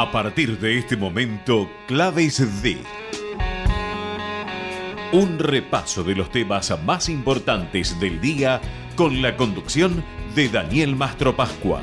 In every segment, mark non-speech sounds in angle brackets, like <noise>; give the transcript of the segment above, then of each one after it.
A partir de este momento, Claves D. Un repaso de los temas más importantes del día con la conducción de Daniel Mastro Pascua.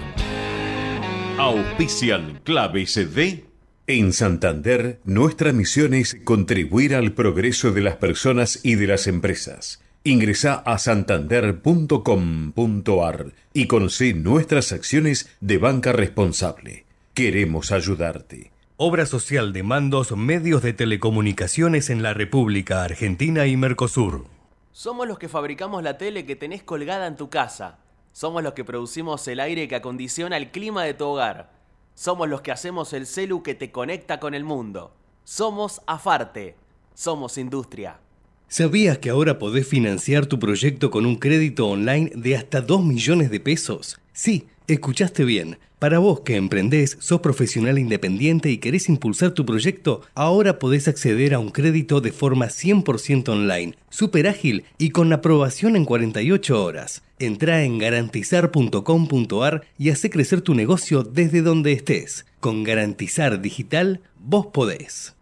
Auspician Claves D. En Santander, nuestra misión es contribuir al progreso de las personas y de las empresas. Ingresa a santander.com.ar y conoce nuestras acciones de banca responsable. Queremos ayudarte. Obra social de mandos medios de telecomunicaciones en la República Argentina y Mercosur. Somos los que fabricamos la tele que tenés colgada en tu casa. Somos los que producimos el aire que acondiciona el clima de tu hogar. Somos los que hacemos el celu que te conecta con el mundo. Somos Afarte. Somos industria. ¿Sabías que ahora podés financiar tu proyecto con un crédito online de hasta 2 millones de pesos? Sí, escuchaste bien. Para vos que emprendés, sos profesional independiente y querés impulsar tu proyecto, ahora podés acceder a un crédito de forma 100% online, súper ágil y con aprobación en 48 horas. Entra en garantizar.com.ar y hace crecer tu negocio desde donde estés. Con Garantizar Digital, vos podés.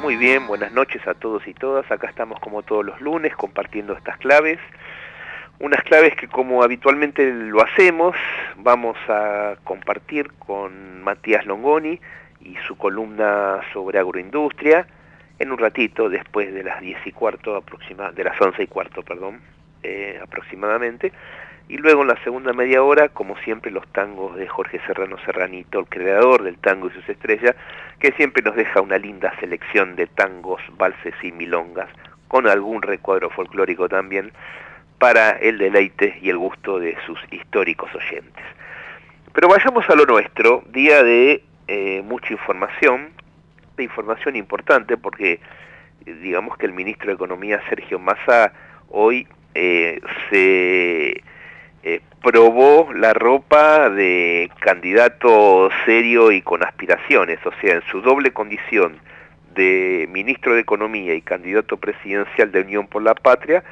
Muy bien, buenas noches a todos y todas. Acá estamos como todos los lunes compartiendo estas claves. Unas claves que como habitualmente lo hacemos, vamos a compartir con Matías Longoni y su columna sobre agroindustria en un ratito, después de las 10 y cuarto, aproxima, de las 11 y cuarto, perdón, eh, aproximadamente. Y luego en la segunda media hora, como siempre, los tangos de Jorge Serrano Serranito, el creador del tango y sus estrellas, que siempre nos deja una linda selección de tangos, valses y milongas, con algún recuadro folclórico también, para el deleite y el gusto de sus históricos oyentes. Pero vayamos a lo nuestro, día de eh, mucha información, de información importante, porque digamos que el ministro de Economía, Sergio Massa, hoy eh, se eh, probó la ropa de candidato serio y con aspiraciones, o sea, en su doble condición de ministro de Economía y candidato presidencial de Unión por la Patria,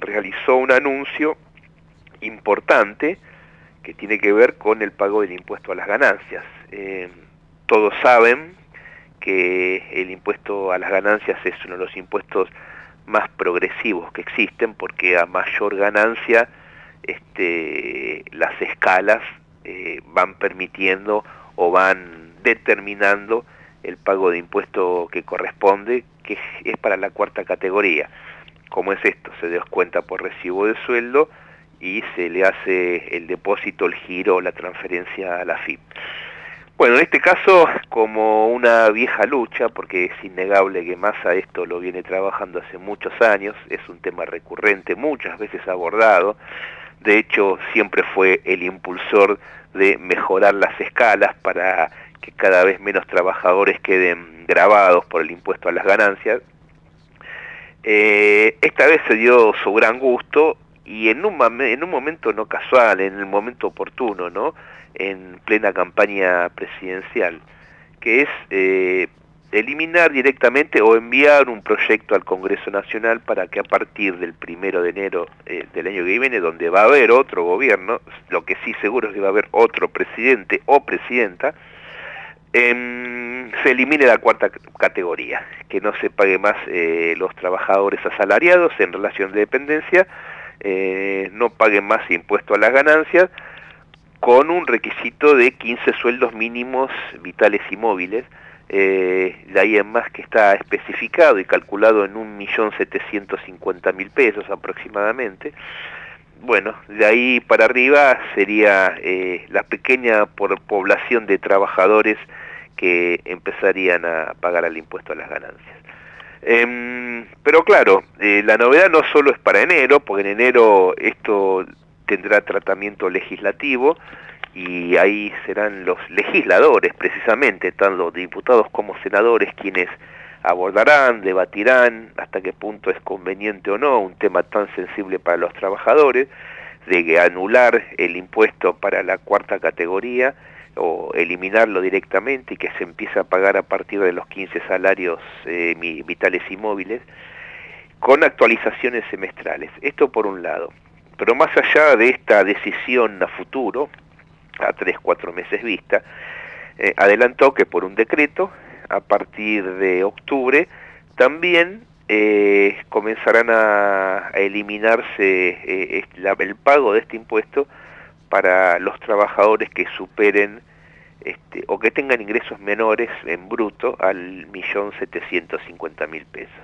realizó un anuncio importante que tiene que ver con el pago del impuesto a las ganancias. Eh, todos saben que el impuesto a las ganancias es uno de los impuestos más progresivos que existen porque a mayor ganancia este, las escalas eh, van permitiendo o van determinando el pago de impuesto que corresponde, que es para la cuarta categoría. ¿Cómo es esto? Se descuenta por recibo de sueldo y se le hace el depósito, el giro la transferencia a la FIP. Bueno, en este caso, como una vieja lucha, porque es innegable que Massa esto lo viene trabajando hace muchos años, es un tema recurrente, muchas veces abordado, de hecho siempre fue el impulsor de mejorar las escalas para que cada vez menos trabajadores queden grabados por el impuesto a las ganancias. Eh, esta vez se dio su gran gusto y en un, en un momento no casual, en el momento oportuno, ¿no? en plena campaña presidencial, que es eh, eliminar directamente o enviar un proyecto al Congreso Nacional para que a partir del primero de enero eh, del año que viene, donde va a haber otro gobierno, lo que sí seguro es que va a haber otro presidente o presidenta, em, se elimine la cuarta categoría, que no se pague más eh, los trabajadores asalariados en relación de dependencia, eh, no paguen más impuesto a las ganancias, con un requisito de 15 sueldos mínimos vitales y móviles, eh, de ahí en más que está especificado y calculado en 1.750.000 pesos aproximadamente. Bueno, de ahí para arriba sería la pequeña por población de trabajadores que empezarían a pagar el impuesto a las ganancias. Em, pero claro, eh, la novedad no solo es para enero, porque en enero esto tendrá tratamiento legislativo, y ahí serán los legisladores, precisamente, tanto diputados como senadores, quienes abordarán, debatirán hasta qué punto es conveniente o no un tema tan sensible para los trabajadores, de anular el impuesto para la cuarta categoría o eliminarlo directamente y que se empiece a pagar a partir de los 15 salarios eh, vitales y móviles, con actualizaciones semestrales. Esto por un lado. pero más allá de esta decisión a futuro, a tres, cuatro meses vista, eh, adelantó que por un decreto, a partir de octubre, también eh, comenzarán a, eliminarse el pago de este impuesto para los trabajadores que superen este, o que tengan ingresos menores en bruto al millón setecientos cincuenta mil pesos,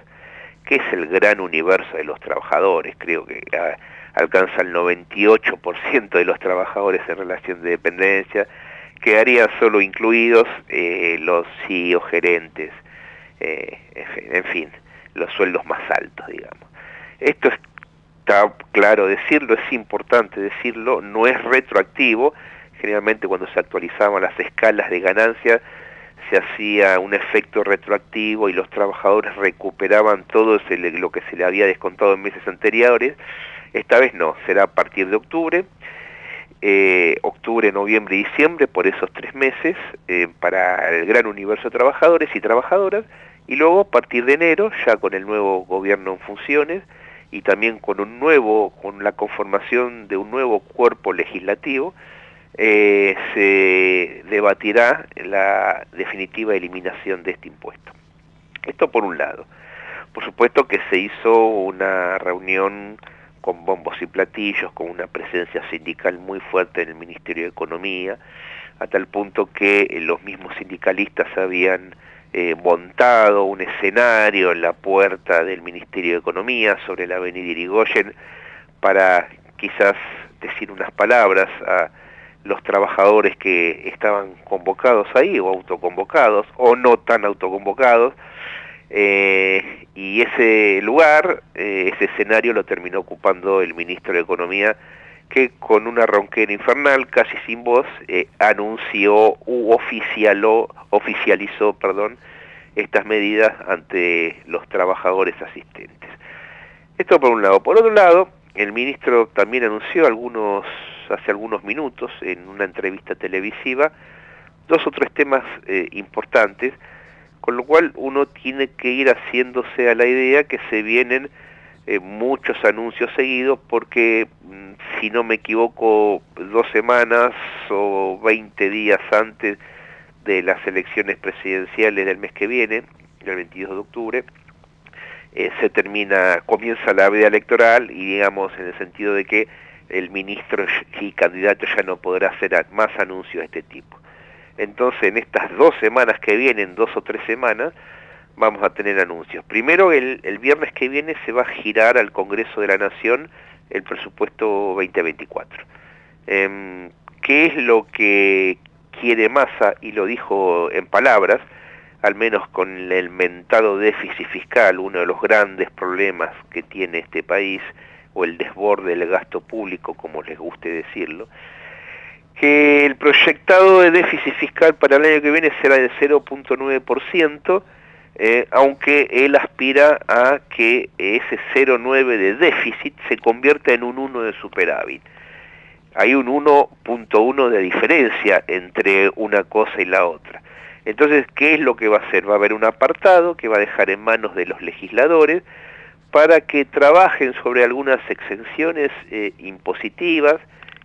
que es el gran universo de los trabajadores, creo que ah, alcanza el 98% de los trabajadores en relación de dependencia, quedarían solo incluidos eh, los CEO gerentes, eh, en fin, los sueldos más altos, digamos. Esto está claro decirlo, es importante decirlo, no es retroactivo, generalmente cuando se actualizaban las escalas de ganancia se hacía un efecto retroactivo y los trabajadores recuperaban todo lo que se le había descontado en meses anteriores, esta vez no, será a partir de octubre, eh, octubre, noviembre y diciembre, por esos tres meses, eh, para el gran universo de trabajadores y trabajadoras, y luego a partir de enero, ya con el nuevo gobierno en funciones, y también con un nuevo, con la conformación de un nuevo cuerpo legislativo, eh, se debatirá la definitiva eliminación de este impuesto. Esto por un lado. Por supuesto que se hizo una reunión con bombos y platillos, con una presencia sindical muy fuerte en el Ministerio de Economía, a tal punto que los mismos sindicalistas habían eh, montado un escenario en la puerta del Ministerio de Economía sobre la avenida Irigoyen para quizás decir unas palabras a los trabajadores que estaban convocados ahí o autoconvocados o no tan autoconvocados eh, y ese lugar, eh, ese escenario lo terminó ocupando el ministro de Economía, que con una ronquera infernal, casi sin voz, eh, anunció u oficialó, oficializó perdón, estas medidas ante los trabajadores asistentes. Esto por un lado. Por otro lado, el ministro también anunció algunos, hace algunos minutos, en una entrevista televisiva, dos o tres temas importantes con lo cual uno tiene que ir haciéndose a la idea que se vienen eh, muchos anuncios seguidos porque mm, si no me equivoco dos semanas o 20 días antes de las elecciones presidenciales del mes que viene, el 22 de octubre, eh, se termina, comienza la vida electoral y digamos en el sentido de que el ministro y candidato ya no podrá hacer más anuncios de este tipo. Entonces, en estas dos semanas que vienen, dos o tres semanas, vamos a tener anuncios. Primero, el, viernes que viene se va a girar al Congreso de la Nación el presupuesto 2024. Em, ¿Qué es lo que quiere Massa? Y lo dijo en palabras, al menos con el mentado déficit fiscal, uno de los grandes problemas que tiene este país, o el desborde del gasto público, como les guste decirlo, que el proyectado de déficit fiscal para el año que viene será de 0.9%, eh, aunque él aspira a que ese 0.9 de déficit se convierta en un 1 de superávit. Hay un 1.1 de diferencia entre una cosa y la otra. Entonces, ¿qué es lo que va a hacer? Va a haber un apartado que va a dejar en manos de los legisladores para que trabajen sobre algunas exenciones eh, impositivas,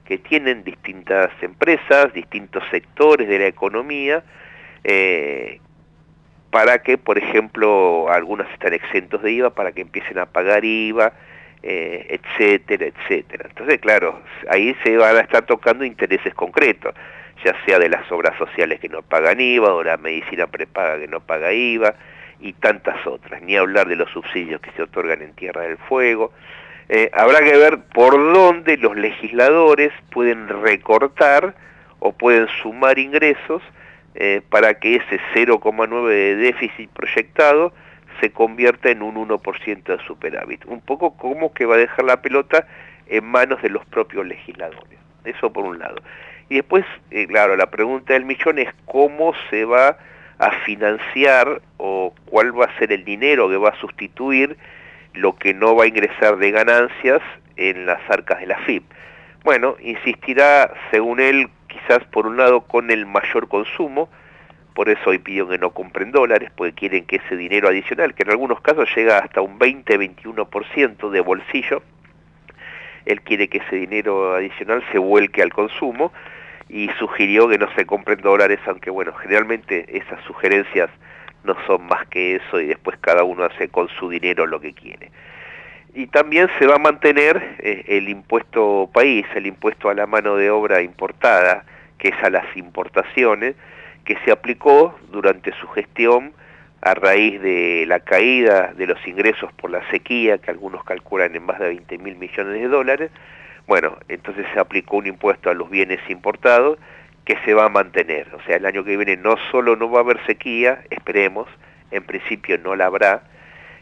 que tienen distintas empresas, distintos sectores de la economía, eh, para que, por ejemplo, algunos están exentos de IVA, para que empiecen a pagar IVA, eh, etcétera, etcétera. Entonces, claro, ahí se van a estar tocando intereses concretos, ya sea de las obras sociales que no pagan IVA, o la medicina prepaga que no paga IVA, y tantas otras, ni hablar de los subsidios que se otorgan en Tierra del Fuego, eh, habrá que ver por dónde los legisladores pueden recortar o pueden sumar ingresos eh, para que ese 0,9 de déficit proyectado se convierta en un 1% de superávit. Un poco como que va a dejar la pelota en manos de los propios legisladores. Eso por un lado. Y después, eh, claro, la pregunta del millón es cómo se va a financiar o cuál va a ser el dinero que va a sustituir lo que no va a ingresar de ganancias en las arcas de la FIP. Bueno, insistirá, según él, quizás por un lado con el mayor consumo, por eso hoy piden que no compren dólares, porque quieren que ese dinero adicional, que en algunos casos llega hasta un 20-21% de bolsillo, él quiere que ese dinero adicional se vuelque al consumo y sugirió que no se compren dólares, aunque bueno, generalmente esas sugerencias no son más que eso y después cada uno hace con su dinero lo que quiere. Y también se va a mantener eh, el impuesto país, el impuesto a la mano de obra importada, que es a las importaciones, que se aplicó durante su gestión a raíz de la caída de los ingresos por la sequía, que algunos calculan en más de 20 mil millones de dólares. Bueno, entonces se aplicó un impuesto a los bienes importados que se va a mantener. O sea, el año que viene no solo no va a haber sequía, esperemos, en principio no la habrá,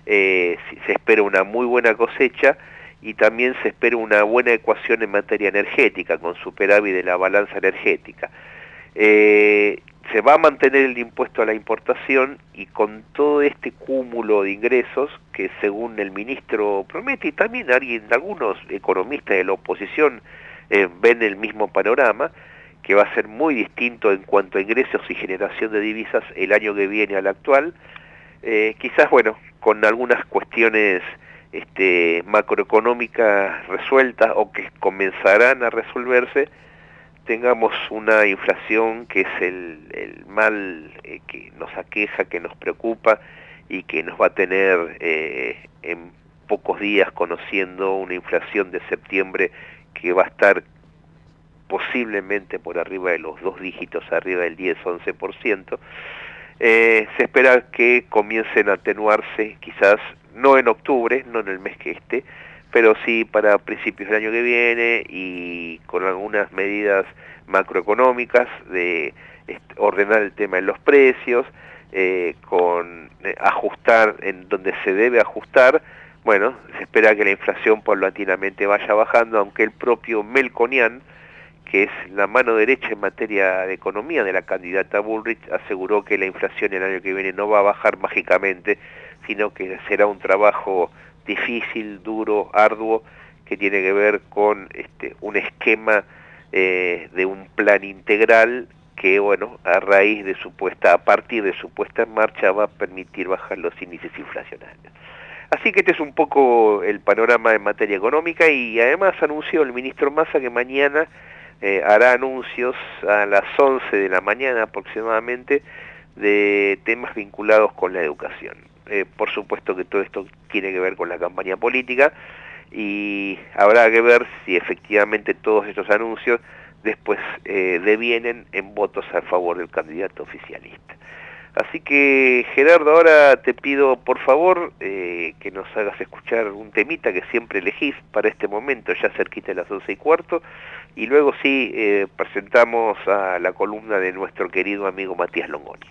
eh, se espera una muy buena cosecha y también se espera una buena ecuación en materia energética, con superávit de la balanza energética. Eh, se va a mantener el impuesto a la importación y con todo este cúmulo de ingresos que según el ministro promete y también alguien, algunos economistas de la oposición eh, ven el mismo panorama, que va a ser muy distinto en cuanto a ingresos y generación de divisas el año que viene al actual, quizás bueno, con algunas cuestiones este, macroeconómicas resueltas o que comenzarán a resolverse, tengamos una inflación que es el, mal eh, que nos aqueja, que nos preocupa y que nos va a tener eh, en pocos días conociendo una inflación de septiembre que va a estar posiblemente por arriba de los dos dígitos, arriba del 10-11%. Eh, se espera que comiencen a atenuarse quizás no en octubre, no en el mes que esté, pero sí para principios del año que viene y con algunas medidas macroeconómicas de ordenar el tema de los precios, eh, con eh, ajustar en donde se debe ajustar, bueno, se espera que la inflación paulatinamente vaya bajando, aunque el propio Melconian, que es la mano derecha en materia de economía de la candidata Bullrich, aseguró que la inflación el año que viene no va a bajar mágicamente, sino que será un trabajo difícil, duro, arduo, que tiene que ver con este, un esquema eh, de un plan integral que, bueno, a raíz de su puesta, a partir de su puesta en marcha, va a permitir bajar los índices inflacionarios. Así que este es un poco el panorama en materia económica y además anunció el ministro Massa que mañana eh, hará anuncios a las 11 de la mañana aproximadamente de temas vinculados con la educación. Eh, por supuesto que todo esto tiene que ver con la campaña política y habrá que ver si efectivamente todos estos anuncios después eh, devienen en votos a favor del candidato oficialista. Así que Gerardo, ahora te pido por favor que nos hagas escuchar un temita que siempre elegís para este momento, ya cerquita de las once y cuarto, y luego sí presentamos a la columna de nuestro querido amigo Matías Longoni.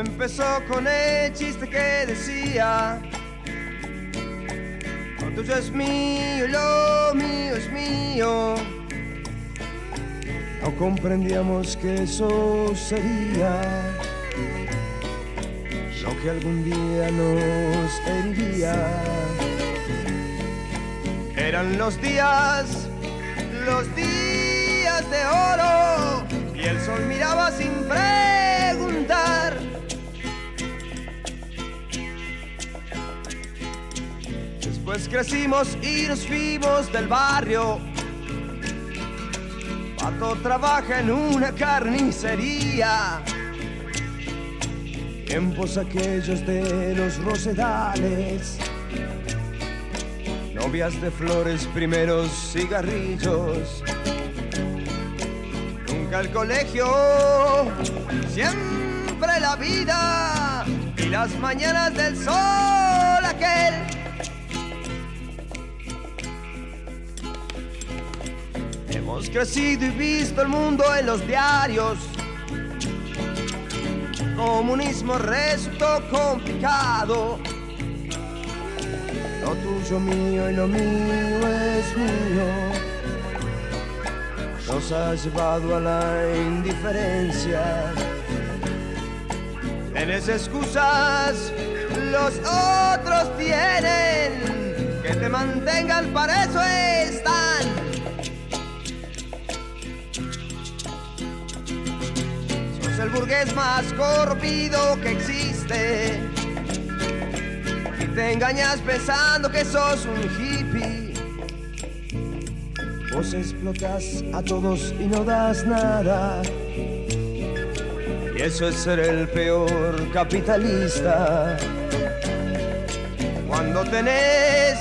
empezó con el chiste que decía, tuyo es mío, lo mío es mío. No comprendíamos que eso sería lo que algún día nos heriría. Eran los días, los días de oro, y el sol miraba sin preguntar Pues crecimos y nos fuimos del barrio. Pato trabaja en una carnicería. Tiempos aquellos de los rosedales. Novias de flores, primeros cigarrillos. Nunca el colegio, siempre la vida y las mañanas del sol aquel Hemos crecido y visto el mundo en los diarios. Comunismo resto complicado. Lo tuyo mío y lo mío es mío. Nos ha llevado a la indiferencia. Tienes excusas, los otros tienen. Que te mantengan, para eso están. El burgués más corpido que existe. Y te engañas pensando que sos un hippie. Vos explotas a todos y no das nada. Y eso es ser el peor capitalista. Cuando tenés,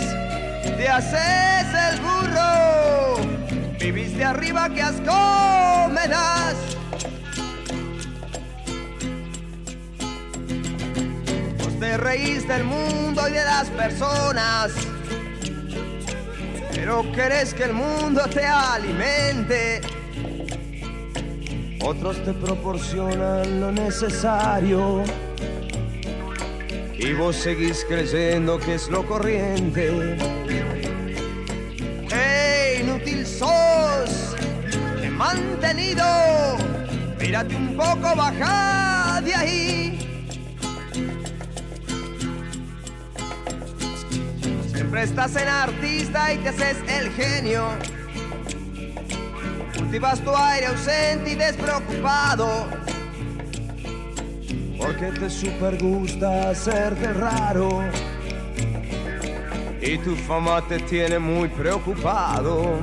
te haces el burro. Vivís de arriba, que asco me. Te reís del mundo y de las personas. Pero querés que el mundo te alimente. Otros te proporcionan lo necesario. Y vos seguís creyendo que es lo corriente. ¡Ey, inútil sos! He mantenido. Mírate un poco, baja de ahí. Siempre estás en artista y te haces el genio. Cultivas tu aire ausente y despreocupado. Porque te super gusta hacerte raro. Y tu fama te tiene muy preocupado.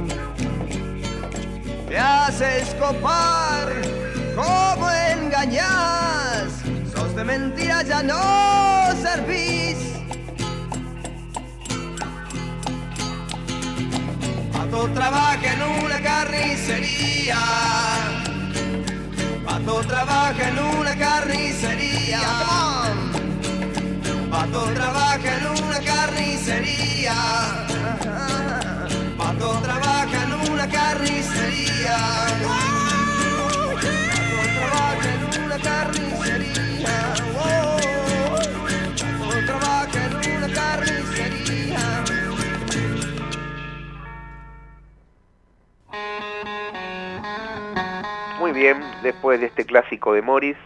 Te haces copar, como engañas. Sos de mentira, ya no servís. Pato trabaja en una carnicería. Pato trabaja en una carnicería. Pato trabaja en una carnicería. Pato trabaja en una carnicería. Pato trabaja en una carnicería. Después de este clásico de Morris,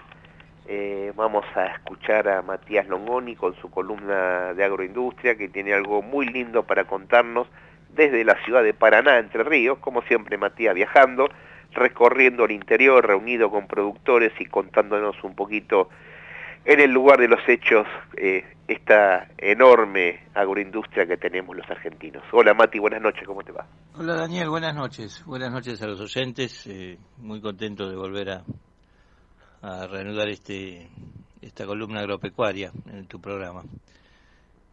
eh, vamos a escuchar a Matías Longoni con su columna de agroindustria, que tiene algo muy lindo para contarnos desde la ciudad de Paraná, Entre Ríos, como siempre Matías viajando, recorriendo el interior, reunido con productores y contándonos un poquito en el lugar de los hechos eh, esta enorme agroindustria que tenemos los argentinos. Hola Mati, buenas noches, ¿cómo te va? Hola Daniel, buenas noches. Buenas noches a los oyentes. eh, muy contento de volver a, reanudar este esta columna agropecuaria en tu programa.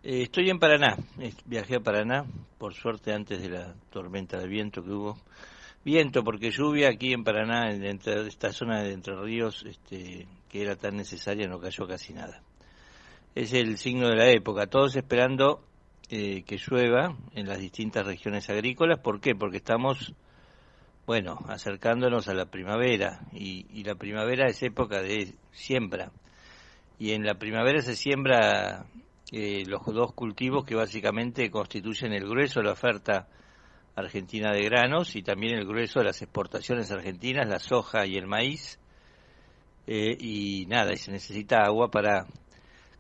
Eh, estoy en Paraná. Viajé a Paraná, por suerte antes de la tormenta de viento que hubo. Viento, porque lluvia aquí en Paraná, en esta zona de Entre Ríos, este, que era tan necesaria, no cayó casi nada. Es el signo de la época, todos esperando eh, que llueva en las distintas regiones agrícolas. ¿Por qué? Porque estamos, bueno, acercándonos a la primavera y, y la primavera es época de siembra. Y en la primavera se siembra eh, los dos cultivos que básicamente constituyen el grueso de la oferta argentina de granos y también el grueso de las exportaciones argentinas, la soja y el maíz. Eh, y nada, y se necesita agua para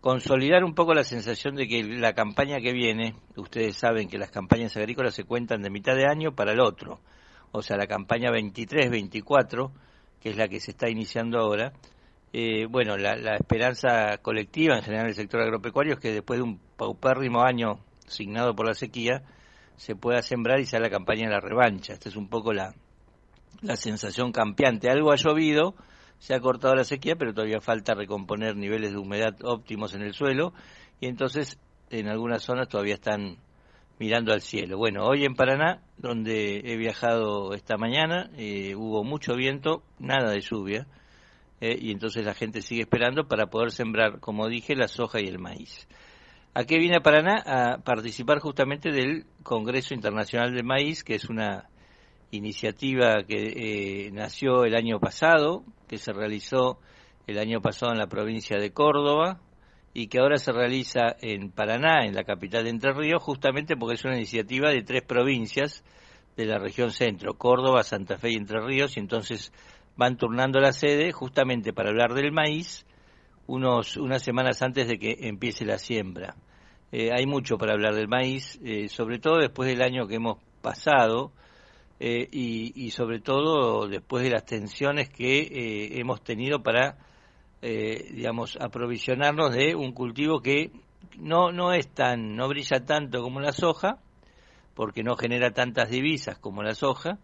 consolidar un poco la sensación de que la campaña que viene, ustedes saben que las campañas agrícolas se cuentan de mitad de año para el otro, o sea, la campaña 23-24, que es la que se está iniciando ahora, eh, bueno, la, la esperanza colectiva en general del sector agropecuario es que después de un paupérrimo año signado por la sequía, se pueda sembrar y sea la campaña de la revancha. Esta es un poco la, la sensación campeante. Algo ha llovido, se ha cortado la sequía, pero todavía falta recomponer niveles de humedad óptimos en el suelo y entonces en algunas zonas todavía están mirando al cielo. Bueno, hoy en Paraná, donde he viajado esta mañana, eh, hubo mucho viento, nada de lluvia, eh, y entonces la gente sigue esperando para poder sembrar, como dije, la soja y el maíz. ¿A qué viene a Paraná? A participar justamente del Congreso Internacional del Maíz, que es una iniciativa que eh, nació el año pasado, que se realizó el año pasado en la provincia de Córdoba y que ahora se realiza en Paraná, en la capital de Entre Ríos, justamente porque es una iniciativa de tres provincias de la región centro, Córdoba, Santa Fe y Entre Ríos, y entonces van turnando la sede justamente para hablar del maíz, unos, unas semanas antes de que empiece la siembra. Eh, hay mucho para hablar del maíz, eh, sobre todo después del año que hemos pasado eh, y, sobre todo después de las tensiones que hemos tenido para, digamos, aprovisionarnos de un cultivo que no, no es tan, no brilla tanto como la soja, porque no genera tantas divisas como la soja,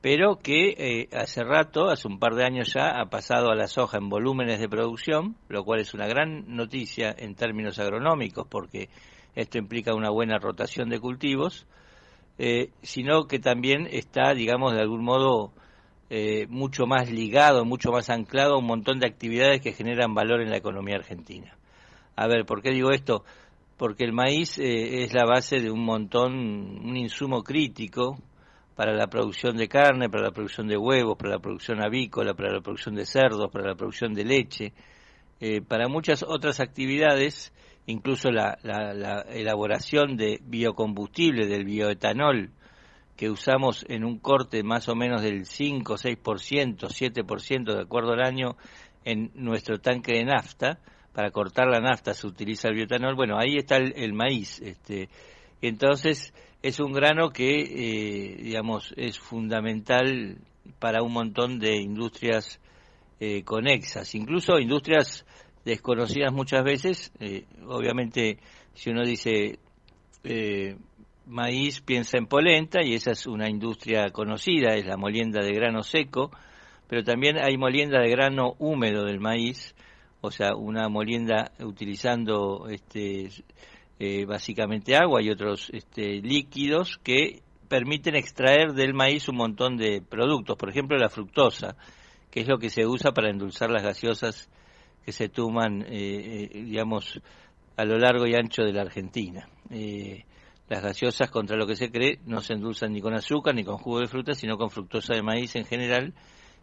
pero que eh, hace rato, hace un par de años ya, ha pasado a la soja en volúmenes de producción, lo cual es una gran noticia en términos agronómicos, porque esto implica una buena rotación de cultivos, eh, sino que también está, digamos, de algún modo eh, mucho más ligado, mucho más anclado a un montón de actividades que generan valor en la economía argentina. A ver, ¿por qué digo esto? Porque el maíz es la base de un montón, un insumo crítico para la producción de carne, para la producción de huevos, para la producción avícola, para la producción de cerdos, para la producción de leche, eh, para muchas otras actividades, incluso la, elaboración de biocombustible, del bioetanol, que usamos en un corte más o menos del 5, 6%, 7% de acuerdo al año en nuestro tanque de nafta, para cortar la nafta se utiliza el bioetanol, bueno, ahí está el, el maíz, este, entonces es un grano que, eh, digamos, es fundamental para un montón de industrias eh, conexas, incluso industrias desconocidas muchas veces. Eh, obviamente, si uno dice maíz, piensa en polenta, y esa es una industria conocida, es la molienda de grano seco, pero también hay molienda de grano húmedo del maíz, o sea, una molienda utilizando este eh, básicamente agua y otros este, líquidos que permiten extraer del maíz un montón de productos, por ejemplo la fructosa, que es lo que se usa para endulzar las gaseosas que se toman, eh, eh, digamos, a lo largo y ancho de la Argentina. las gaseosas, contra lo que se cree, no se endulzan ni con azúcar ni con jugo de fruta, sino con fructosa de maíz en general,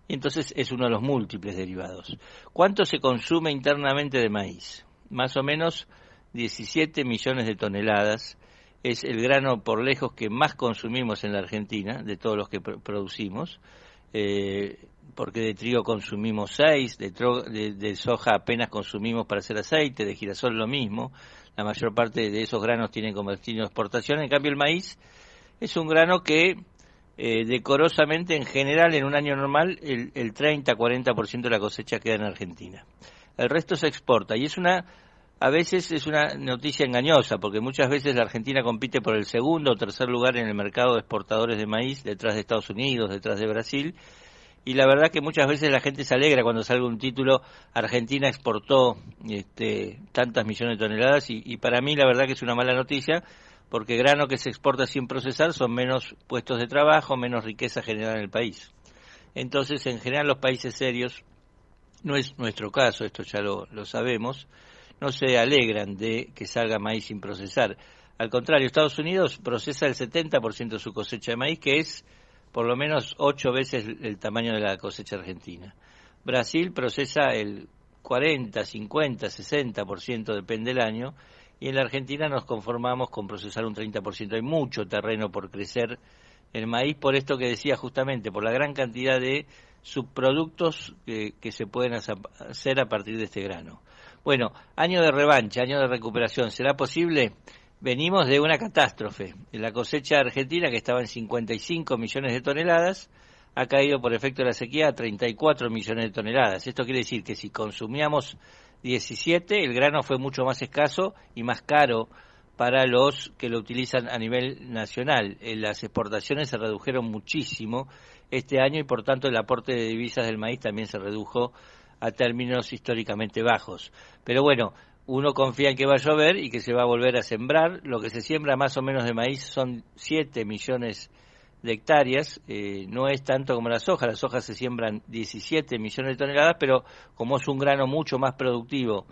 y entonces es uno de los múltiples derivados. ¿Cuánto se consume internamente de maíz? Más o menos 17 millones de toneladas. Es el grano por lejos que más consumimos en la Argentina, de todos los que producimos, eh, porque de trigo consumimos 6, de, de, soja apenas consumimos para hacer aceite, de girasol lo mismo. La mayor parte de esos granos tienen como destino exportación. En cambio, el maíz es un grano que eh, decorosamente, en general, en un año normal, el, el 30-40% de la cosecha queda en Argentina. El resto se exporta y es una a veces es una noticia engañosa, porque muchas veces la Argentina compite por el segundo o tercer lugar en el mercado de exportadores de maíz, detrás de Estados Unidos, detrás de Brasil, y la verdad que muchas veces la gente se alegra cuando sale un título, Argentina exportó este, tantas millones de toneladas, y, para mí la verdad que es una mala noticia, porque grano que se exporta sin procesar son menos puestos de trabajo, menos riqueza generada en el país. Entonces, en general, los países serios, no es nuestro caso, esto ya lo sabemos, no se alegran de que salga maíz sin procesar. Al contrario, Estados Unidos procesa el 70% de su cosecha de maíz, que es por lo menos ocho veces el tamaño de la cosecha argentina. Brasil procesa el 40, 50, 60%, depende del año, y en la Argentina nos conformamos con procesar un 30%. Hay mucho terreno por crecer el maíz, por esto que decía justamente, por la gran cantidad de subproductos que, que se pueden hacer a partir de este grano. Bueno, año de revancha, año de recuperación, ¿será posible? Venimos de una catástrofe. La cosecha argentina, que estaba en 55 millones de toneladas, ha caído por efecto de la sequía a 34 millones de toneladas. Esto quiere decir que si consumíamos 17, el grano fue mucho más escaso y más caro para los que lo utilizan a nivel nacional. Eh, las exportaciones se redujeron muchísimo este año y por tanto el aporte de divisas del maíz también se redujo a términos históricamente bajos. Pero bueno, uno confía en que va a llover y que se va a volver a sembrar. Lo que se siembra más o menos de maíz son 7 millones de hectáreas, eh, no es tanto como la soja, las soja se siembran 17 millones de toneladas, pero como es un grano mucho más productivo,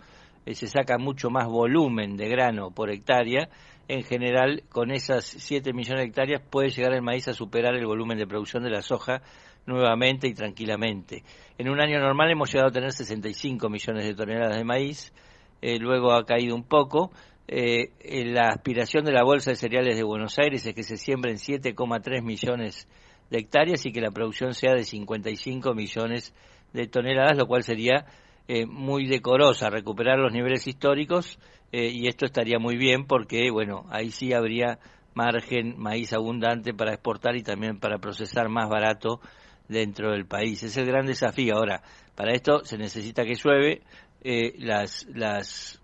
eh, se saca mucho más volumen de grano por hectárea, en general con esas 7 millones de hectáreas puede llegar el maíz a superar el volumen de producción de la soja nuevamente y tranquilamente. En un año normal hemos llegado a tener 65 millones de toneladas de maíz, eh, luego ha caído un poco. Eh, la aspiración de la Bolsa de Cereales de Buenos Aires es que se siembren 7,3 millones de hectáreas y que la producción sea de 55 millones de toneladas, lo cual sería eh, muy decorosa, recuperar los niveles históricos eh, y esto estaría muy bien porque, bueno, ahí sí habría margen, maíz abundante para exportar y también para procesar más barato dentro del país. Es el gran desafío. Ahora, para esto se necesita que llueve. Eh, las, las,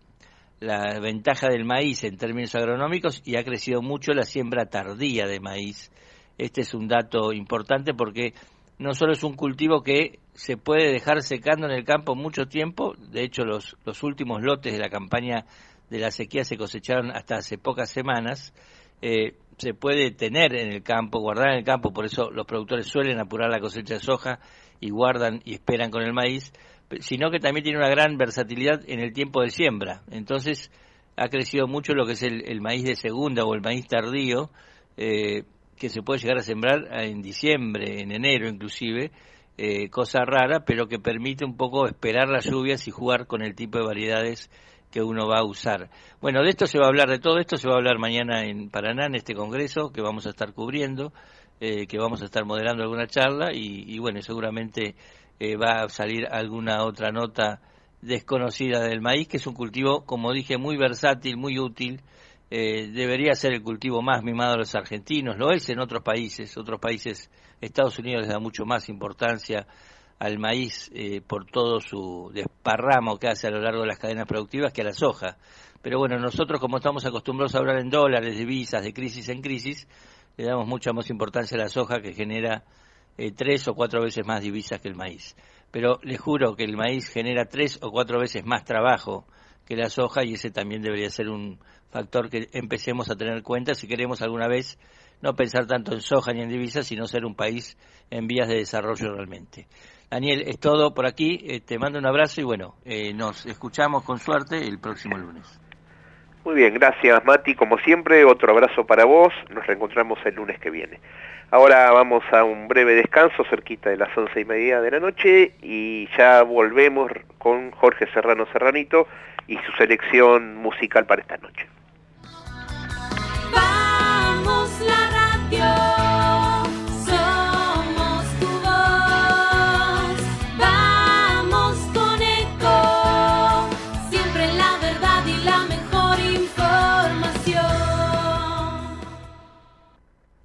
la ventaja del maíz en términos agronómicos y ha crecido mucho la siembra tardía de maíz. Este es un dato importante porque no solo es un cultivo que se puede dejar secando en el campo mucho tiempo, de hecho los, los últimos lotes de la campaña de la sequía se cosecharon hasta hace pocas semanas, eh, se puede tener en el campo, guardar en el campo, por eso los productores suelen apurar la cosecha de soja y guardan y esperan con el maíz, sino que también tiene una gran versatilidad en el tiempo de siembra. Entonces ha crecido mucho lo que es el, maíz de segunda o el maíz tardío, eh, que se puede llegar a sembrar en diciembre, en enero inclusive, eh, cosa rara, pero que permite un poco esperar las lluvias y jugar con el tipo de variedades que uno va a usar. Bueno, de esto se va a hablar, de todo esto se va a hablar mañana en Paraná, en este congreso que vamos a estar cubriendo, eh, que vamos a estar moderando alguna charla y, bueno, seguramente eh, va a salir alguna otra nota desconocida del maíz, que es un cultivo, como dije, muy versátil, muy útil, eh, debería ser el cultivo más mimado de los argentinos, lo es en otros países, otros países, Estados Unidos les da mucho más importancia al maíz eh, por todo su desparramo que hace a lo largo de las cadenas productivas que a la soja. Pero bueno, nosotros como estamos acostumbrados a hablar en dólares, divisas, de crisis en crisis, le damos mucha más importancia a la soja que genera eh, tres o cuatro veces más divisas que el maíz. Pero les juro que el maíz genera tres o cuatro veces más trabajo que la soja y ese también debería ser un factor que empecemos a tener en cuenta si queremos alguna vez no pensar tanto en soja ni en divisas, sino ser un país en vías de desarrollo realmente. Daniel, es todo por aquí, eh, te mando un abrazo y bueno, eh, nos escuchamos con suerte el próximo lunes. Muy bien, gracias Mati, como siempre, otro abrazo para vos, nos reencontramos el lunes que viene. Ahora vamos a un breve descanso cerquita de las once y media de la noche y ya volvemos con Jorge Serrano Serranito y su selección musical para esta noche.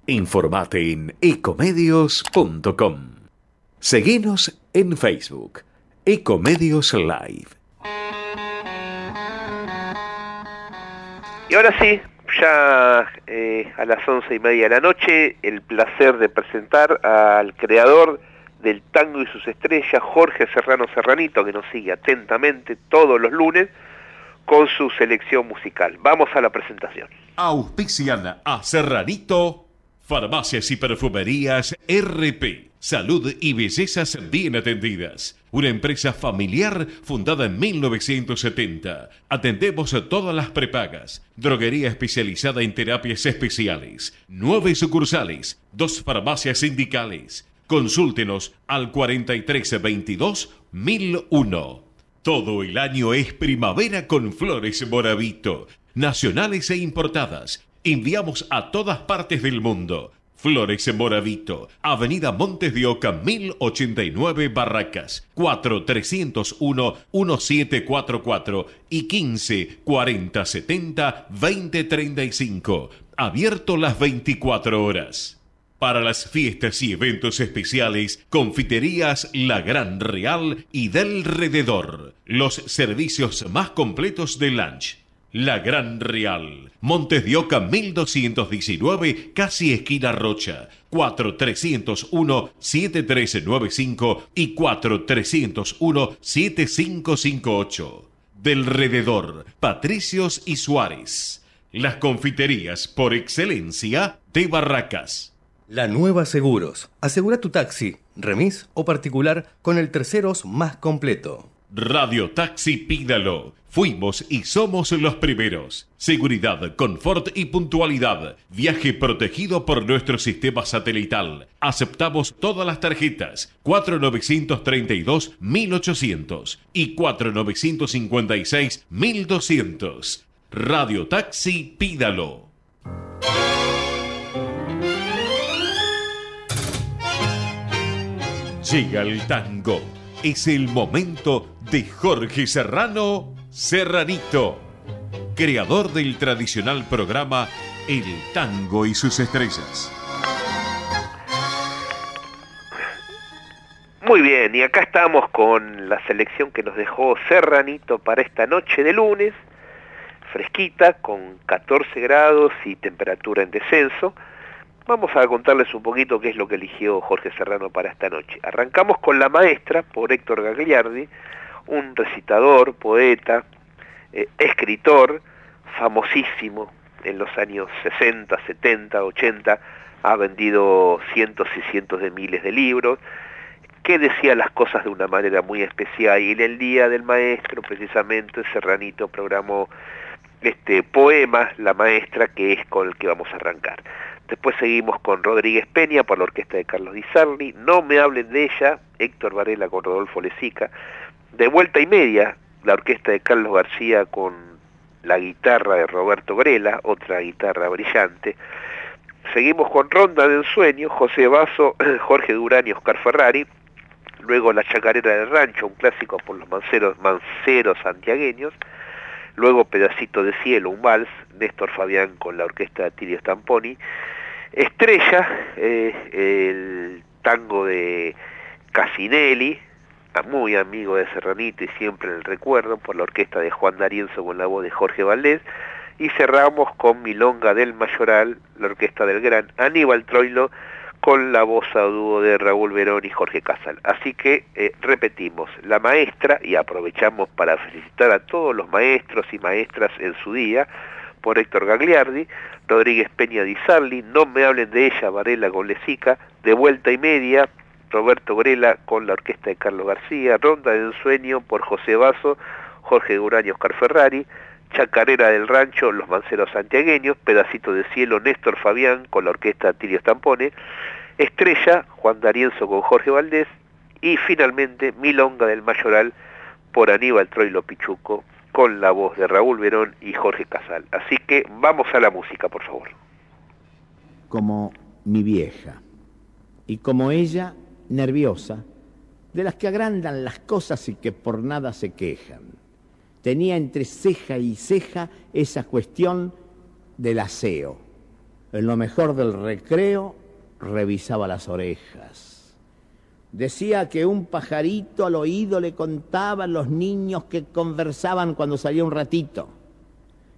Informate en ecomedios.com. Seguinos en Facebook, Ecomedios Live. Y ahora sí, ya eh, a las once y media de la noche, el placer de presentar al creador del tango y sus estrellas, Jorge Serrano Serranito, que nos sigue atentamente todos los lunes con su selección musical. Vamos a la presentación. Auspician a Serranito, Farmacias y Perfumerías RP. Salud y bellezas bien atendidas. Una empresa familiar fundada en 1970. Atendemos a todas las prepagas. Droguería especializada en terapias especiales. Nueve sucursales. Dos farmacias sindicales. Consúltenos al 4322 1001. Todo el año es primavera con flores Moravito. Nacionales e importadas. Enviamos a todas partes del mundo. Flores en Moravito, Avenida Montes de Oca, 1089 Barracas, 4301-1744 y 15 40 70 20 35. Abierto las 24 horas. Para las fiestas y eventos especiales, confiterías La Gran Real y del Rededor. Los servicios más completos de lunch la Gran Real. Montes de Oca 1219, casi esquina Rocha. 4301-7395 y 4301-7558. Del Rededor, Patricios y Suárez. Las confiterías por excelencia de Barracas. La Nueva Seguros. Asegura tu taxi, remis o particular con el terceros más completo. Radio Taxi Pídalo. Fuimos y somos los primeros. Seguridad, confort y puntualidad. Viaje protegido por nuestro sistema satelital. Aceptamos todas las tarjetas. 4932-1800 y 4956-1200. Radio Taxi Pídalo. Llega el tango. Es el momento de Jorge Serrano Serranito, creador del tradicional programa El Tango y sus Estrellas. Muy bien, y acá estamos con la selección que nos dejó Serranito para esta noche de lunes, fresquita, con 14 grados y temperatura en descenso. Vamos a contarles un poquito qué es lo que eligió Jorge Serrano para esta noche. Arrancamos con La Maestra, por Héctor Gagliardi, un recitador, poeta, eh, escritor, famosísimo en los años 60, 70, 80, ha vendido cientos y cientos de miles de libros, que decía las cosas de una manera muy especial. Y en el Día del Maestro precisamente Serranito programó este poema La Maestra que es con el que vamos a arrancar. Después seguimos con Rodríguez Peña por la orquesta de Carlos Di Sarli, No me hablen de ella, Héctor Varela con Rodolfo Lezica, De vuelta y media, la orquesta de Carlos García con la guitarra de Roberto Grela, otra guitarra brillante. Seguimos con Ronda de Ensueño, José Basso, <clears throat> Jorge Durán y Oscar Ferrari, luego La Chacarera del Rancho, un clásico por los manceros, manceros santiagueños, luego Pedacito de Cielo, un vals, Néstor Fabián con la orquesta de Tirio Stamponi, Estrella, eh, el tango de Casinelli, muy amigo de Serranito y siempre en el recuerdo, por la orquesta de Juan D'Arienzo con la voz de Jorge Valdés, y cerramos con Milonga del Mayoral, la orquesta del gran Aníbal Troilo, con la voz a dúo de Raúl Verón y Jorge Casal. Así que eh, repetimos, la maestra, y aprovechamos para felicitar a todos los maestros y maestras en su día, por Héctor Gagliardi, Rodríguez Peña Di Sarli, No me hablen de ella, Varela con Lezica, De vuelta y media, Roberto Grela con la orquesta de Carlos García, Ronda de Ensueño por José Basso, Jorge Durán y Oscar Ferrari, Chacarera del Rancho, Los Manceros Santiagueños, Pedacito de Cielo, Néstor Fabián con la orquesta Tirio Stampone, Estrella, Juan D'Arienzo con Jorge Valdés y finalmente Milonga del Mayoral por Aníbal Troilo Pichuco con la voz de Raúl Verón y Jorge Casal. Así que vamos a la música, por favor. Como mi vieja y como ella, nerviosa, de las que agrandan las cosas y que por nada se quejan. Tenía entre ceja y ceja esa cuestión del aseo. En lo mejor del recreo revisaba las orejas. Decía que un pajarito al oído le contaba a los niños que conversaban cuando salía un ratito.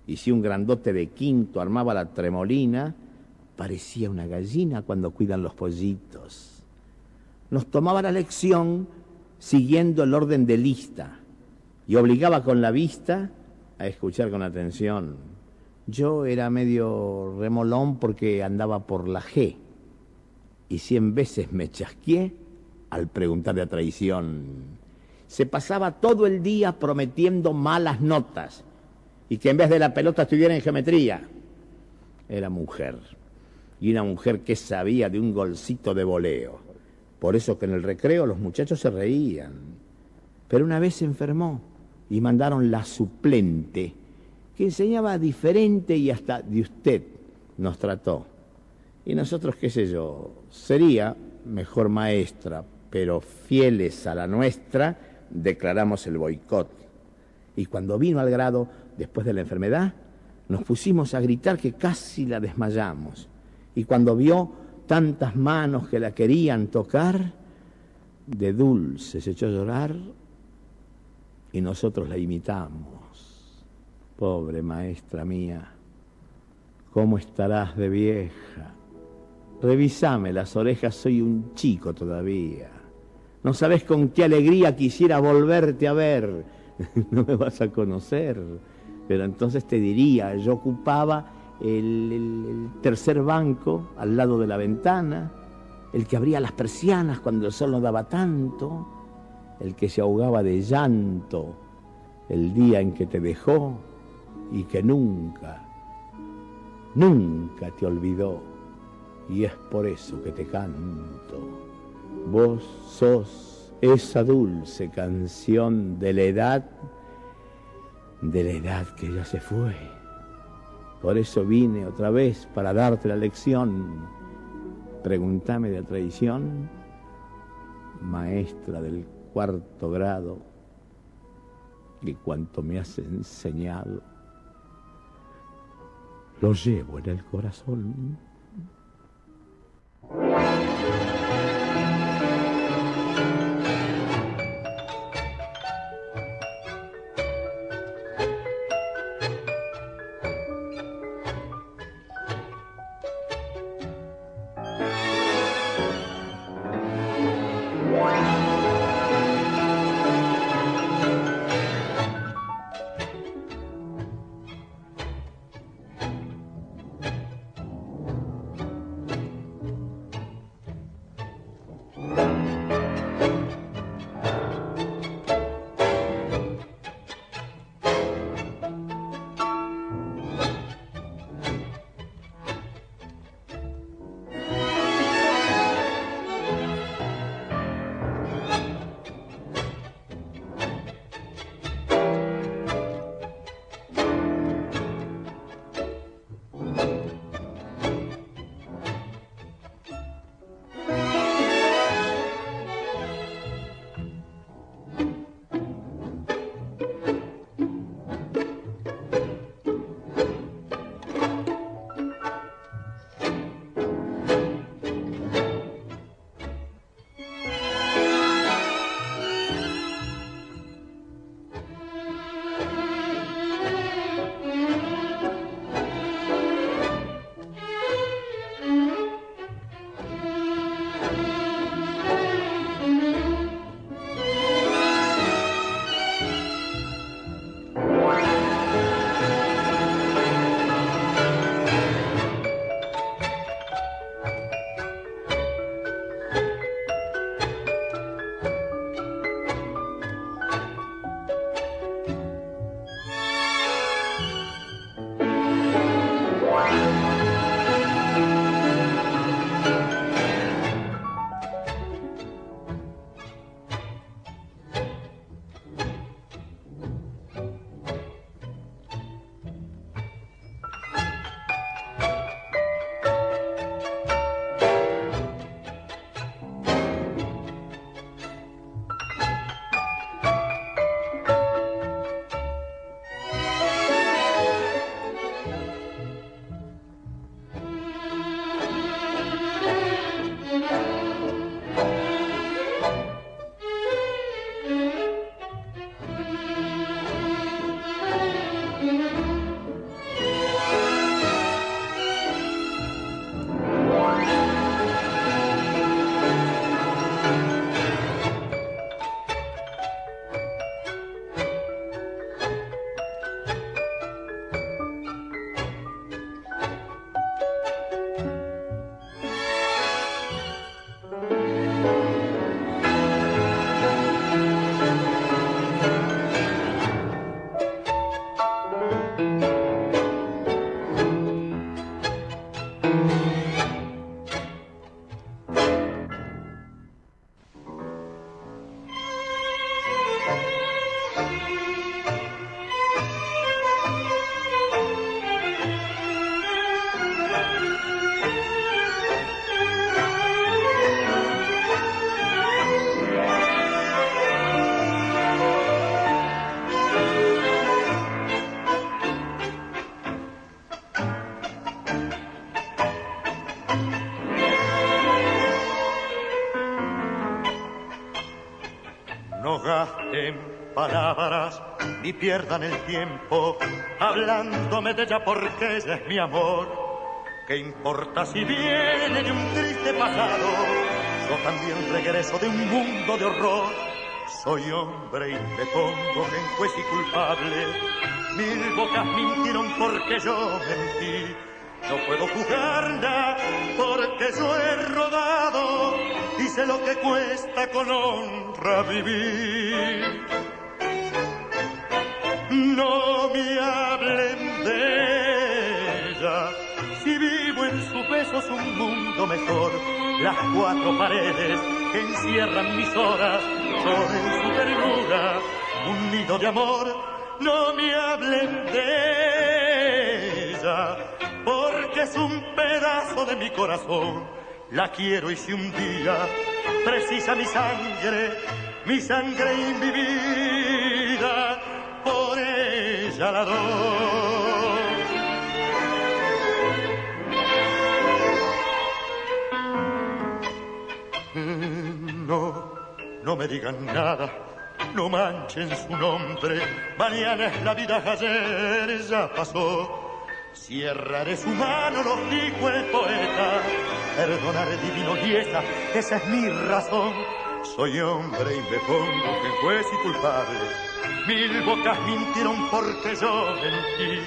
Y si un grandote de quinto armaba la tremolina, parecía una gallina cuando cuidan los pollitos. Nos tomaba la lección siguiendo el orden de lista y obligaba con la vista a escuchar con atención. Yo era medio remolón porque andaba por la G y cien veces me chasqué al preguntarle a traición. Se pasaba todo el día prometiendo malas notas y que en vez de la pelota estuviera en geometría. Era mujer y una mujer que sabía de un golcito de voleo. Por eso que en el recreo los muchachos se reían. Pero una vez se enfermó y mandaron la suplente, que enseñaba diferente y hasta de usted nos trató. Y nosotros, qué sé yo, sería mejor maestra, pero fieles a la nuestra, declaramos el boicot. Y cuando vino al grado, después de la enfermedad, nos pusimos a gritar que casi la desmayamos. Y cuando vio tantas manos que la querían tocar, de dulce se echó a llorar y nosotros la imitamos. Pobre maestra mía, ¿cómo estarás de vieja? Revisame las orejas, soy un chico todavía. No sabes con qué alegría quisiera volverte a ver. <laughs> no me vas a conocer. Pero entonces te diría, yo ocupaba el, tercer banco al lado de la ventana, el que abría las persianas cuando el sol no daba tanto, el que se ahogaba de llanto el día en que te dejó y que nunca, nunca te olvidó. Y es por eso que te canto. Vos sos esa dulce canción de la edad, de la edad que ya se fue. Por eso vine otra vez para darte la lección. Pregúntame de la traición, maestra del cuarto grado, que cuanto me has enseñado lo llevo en el corazón. Ni pierdan el tiempo hablándome de ella porque ella es mi amor. ¿Qué importa si viene de un triste pasado? Yo también regreso de un mundo de horror. Soy hombre y me pongo en juez y culpable. Mil bocas mintieron porque yo mentí. No puedo juzgarla porque yo he rodado y sé lo que cuesta con honra vivir. Besos un mundo mejor. Las cuatro paredes que encierran mis horas son en su ternura un nido de amor. No me hablen de ella, porque es un pedazo de mi corazón. La quiero y si un día precisa mi sangre, mi sangre y mi vida, ella la doy. No me digan nada, no manchen su nombre. Mañana es la vida, ayer ya pasó. Cerraré su mano, lo dijo el poeta. Perdonar divino y esa, esa es mi razón. Soy hombre y me pongo en juez y culpable. Mil bocas mintieron porque yo mentí.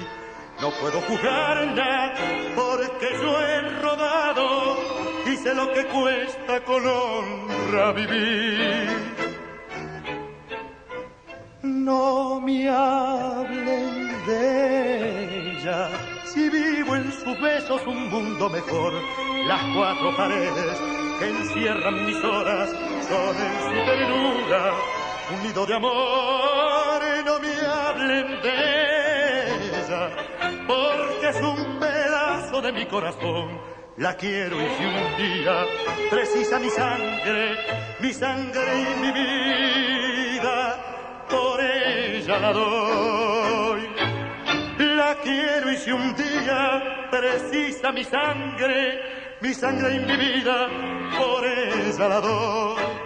No puedo jugarla porque yo he rodado lo que cuesta con honra vivir. No me hablen de ella, si vivo en sus besos un mundo mejor. Las cuatro paredes que encierran mis horas son en su ternura un nido de amor. No me hablen de ella, porque es un pedazo de mi corazón. La quiero y si un día precisa mi sangre, mi sangre y mi vida, por ella la doy. La quiero y si un día precisa mi sangre, mi sangre y mi vida, por ella la doy.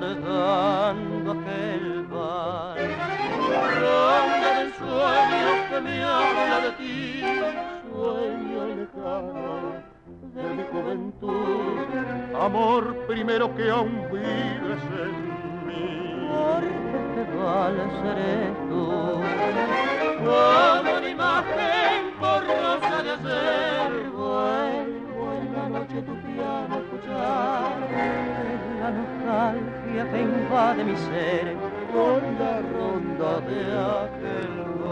Recordando aquel bar. Donde del sueño que me habla de ti sueño lejano de mi juventud. Amor primero que aún vives en mí. porque te vale eres tú. Como una imagen borrosa de ayer vuelvo en la noche tu piano a escuchar nostalgia que invade mi ser. Con la ronda de aquel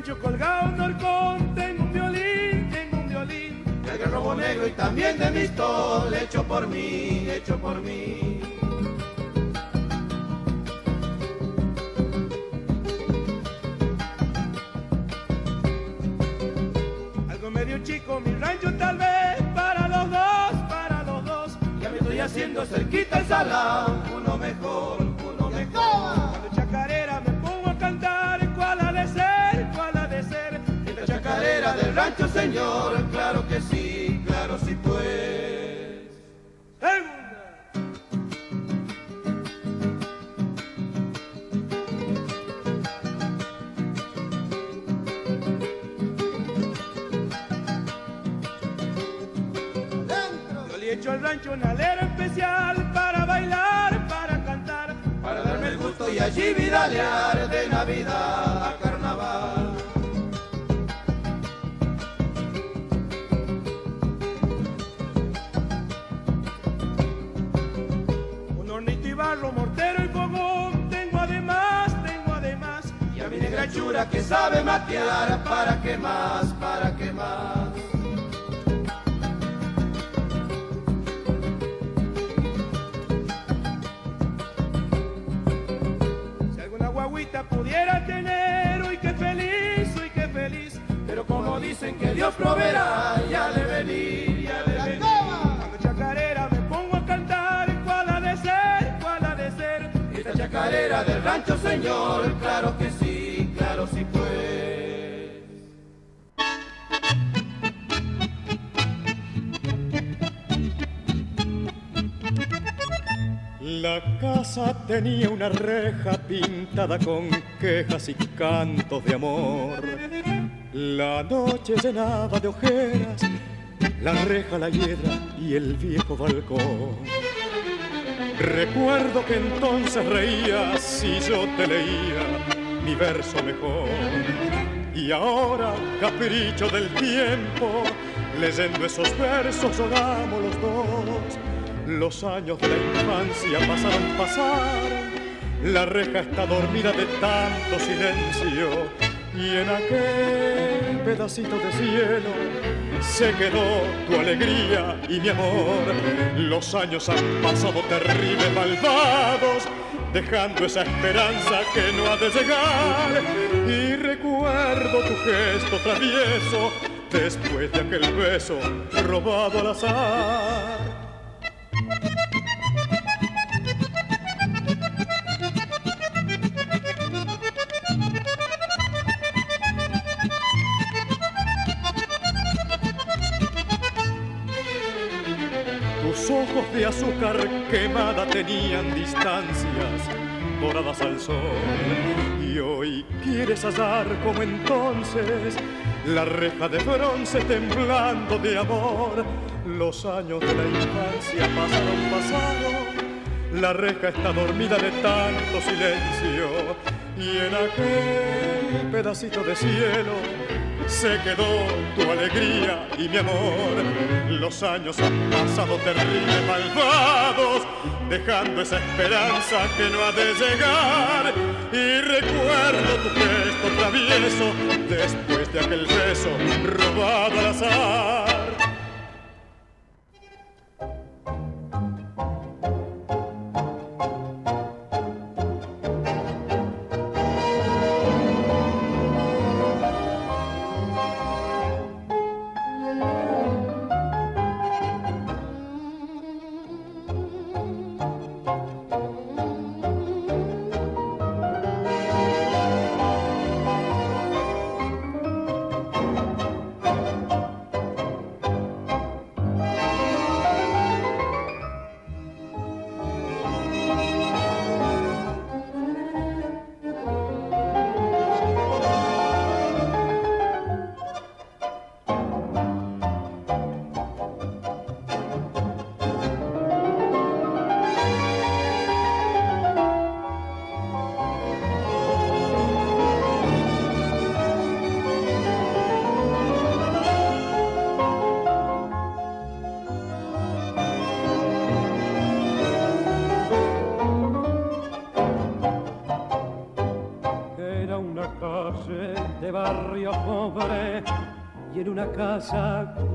Rancho colgado un horcón, tengo un violín, tengo un violín. El garrobo negro y también de mi stol, hecho por mí, hecho por mí. Algo medio chico, mi rancho tal vez, para los dos, para los dos. Ya me estoy haciendo cerquita el salón, uno mejor. Señor, claro que sí, claro sí pues. Yo le echo al rancho una alera especial para bailar, para cantar, para darme el gusto y allí vidalear para qué más, para qué más. Si alguna guaguita pudiera tener, uy, qué feliz, uy, qué feliz. Pero como dicen que Dios proveerá, ya de venir, ya de venir. Cuando chacarera me pongo a cantar, ¿cuál ha de ser, cuál ha de ser? Esta chacarera del rancho, señor, claro que sí, La casa tenía una reja pintada con quejas y cantos de amor. La noche llenaba de ojeras la reja, la hiedra y el viejo balcón. Recuerdo que entonces reías y yo te leía mi verso mejor. Y ahora, capricho del tiempo, leyendo esos versos lloramos los dos. Los años de infancia pasaron, pasaron. La reja está dormida de tanto silencio. Y en aquel pedacito de cielo se quedó tu alegría y mi amor. Los años han pasado terribles, malvados, dejando esa esperanza que no ha de llegar. Y recuerdo tu gesto travieso después de aquel beso robado al azar. Azúcar quemada tenían distancias doradas al sol. Y hoy quieres hallar como entonces la reja de bronce temblando de amor. Los años de la infancia pasaron, pasaron. La reja está dormida de tanto silencio. Y en aquel pedacito de cielo se quedó tu alegría y mi amor. Los años han pasado terribles, malvados, dejando esa esperanza que no ha de llegar. Y recuerdo tu gesto travieso después de aquel beso robado al azar.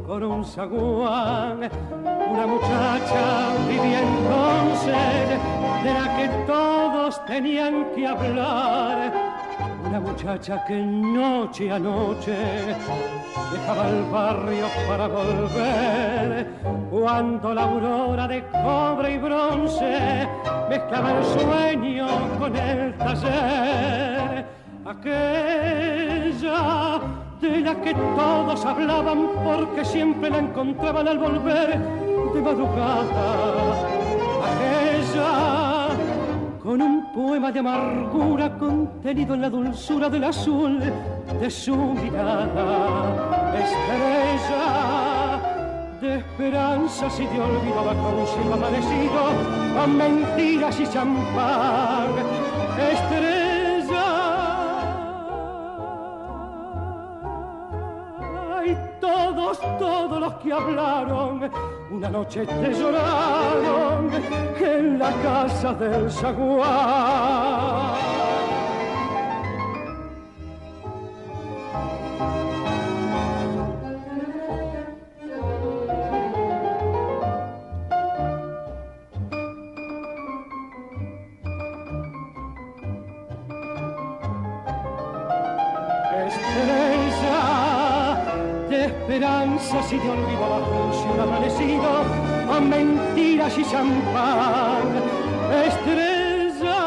Con un zaguán una muchacha vivía entonces de la que todos tenían que hablar. Una muchacha que noche a noche dejaba el barrio para volver. Cuando la aurora de cobre y bronce mezclaba el sueño con el taller. Aquella de la que todos hablaban porque siempre la encontraban al volver de madrugada. Aquella con un poema de amargura contenido en la dulzura del azul de su mirada. Estrella de esperanzas y de olvido bajo un cielo amanecido, con mentiras y champán. Estrella todos, los que hablaron, una noche te lloraron en la casa del zaguán. Esperanzas y de olvido bajo un amanecido, con mentiras y champán. Estrella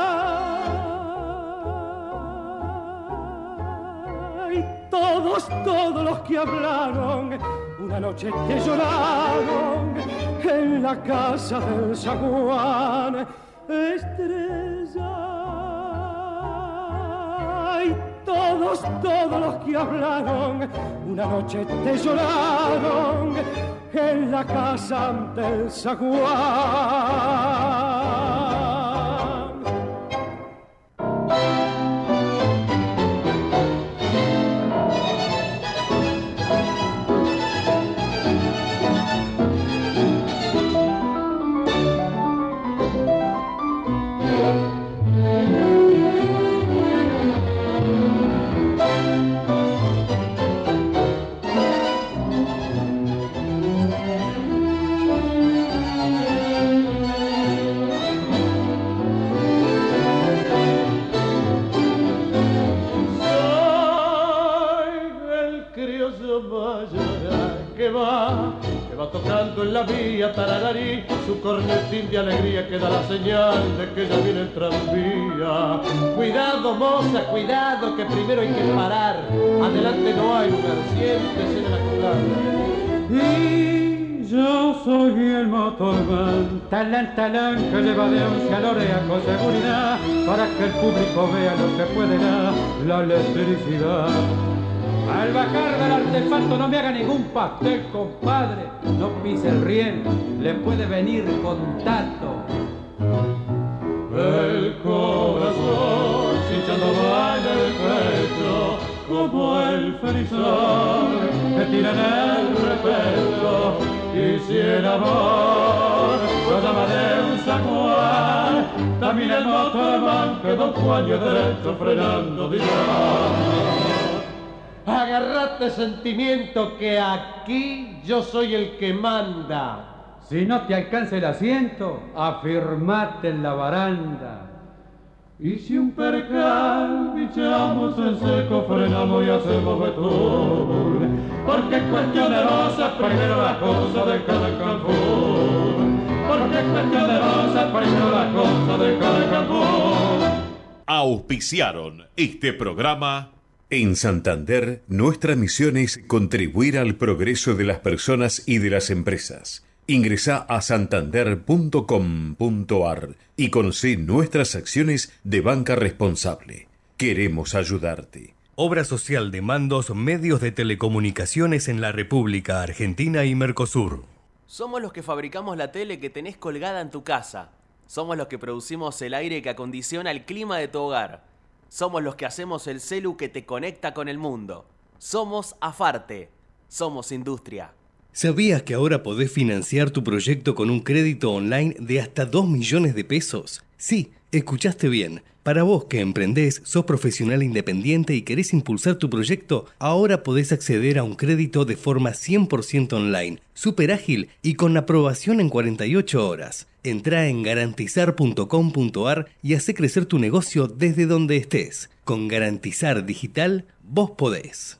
y todos, todos los que hablaron, una noche te lloraron en la casa del zaguán. Estrella todos, todos los que hablaron, una noche te lloraron en la casa del zaguán. Cornetín de alegría que da la señal de que ya viene el tranvía. Cuidado, moza, cuidado, que primero hay que parar, adelante no hay lugar, siéntese en la culata. Y yo soy el motorman, talán, talán, que lleva de once a Lorea con seguridad, para que el público vea lo que puede dar la electricidad. Al bajar del artefacto no me haga ningún pastel, compadre, no pise el riel, le puede venir contacto. El corazón hinchando va en el pecho como el ferizón que tira en el repello y si el amor lo llama de un San Juan también el motorman que don Juan y derecho frenando dirá Agarrate sentimiento que aquí yo soy el que manda. Si no te alcanza el asiento, afirmate en la baranda. Y si un percal bichamos en seco, frenamos y hacemos betún. Porque es cuestión de rosas, primero la cosa de cada Cancún. Porque es cuestión de rosas, primero la cosa de cada Cancún. Auspiciaron este programa. En Santander, nuestra misión es contribuir al progreso de las personas y de las empresas. Ingresa a santander.com.ar y conoce nuestras acciones de banca responsable. Queremos ayudarte. Obra social de mandos medios de telecomunicaciones en la República Argentina y Mercosur. Somos los que fabricamos la tele que tenés colgada en tu casa. Somos los que producimos el aire que acondiciona el clima de tu hogar. Somos los que hacemos el celu que te conecta con el mundo. Somos Afarte. Somos industria. ¿Sabías que ahora podés financiar tu proyecto con un crédito online de hasta 2 millones de pesos? Sí, escuchaste bien. Para vos que emprendés, sos profesional independiente y querés impulsar tu proyecto, ahora podés acceder a un crédito de forma 100% online, súper ágil y con aprobación en 48 horas. Entrá en garantizar.com.ar y hace crecer tu negocio desde donde estés. Con Garantizar Digital, vos podés.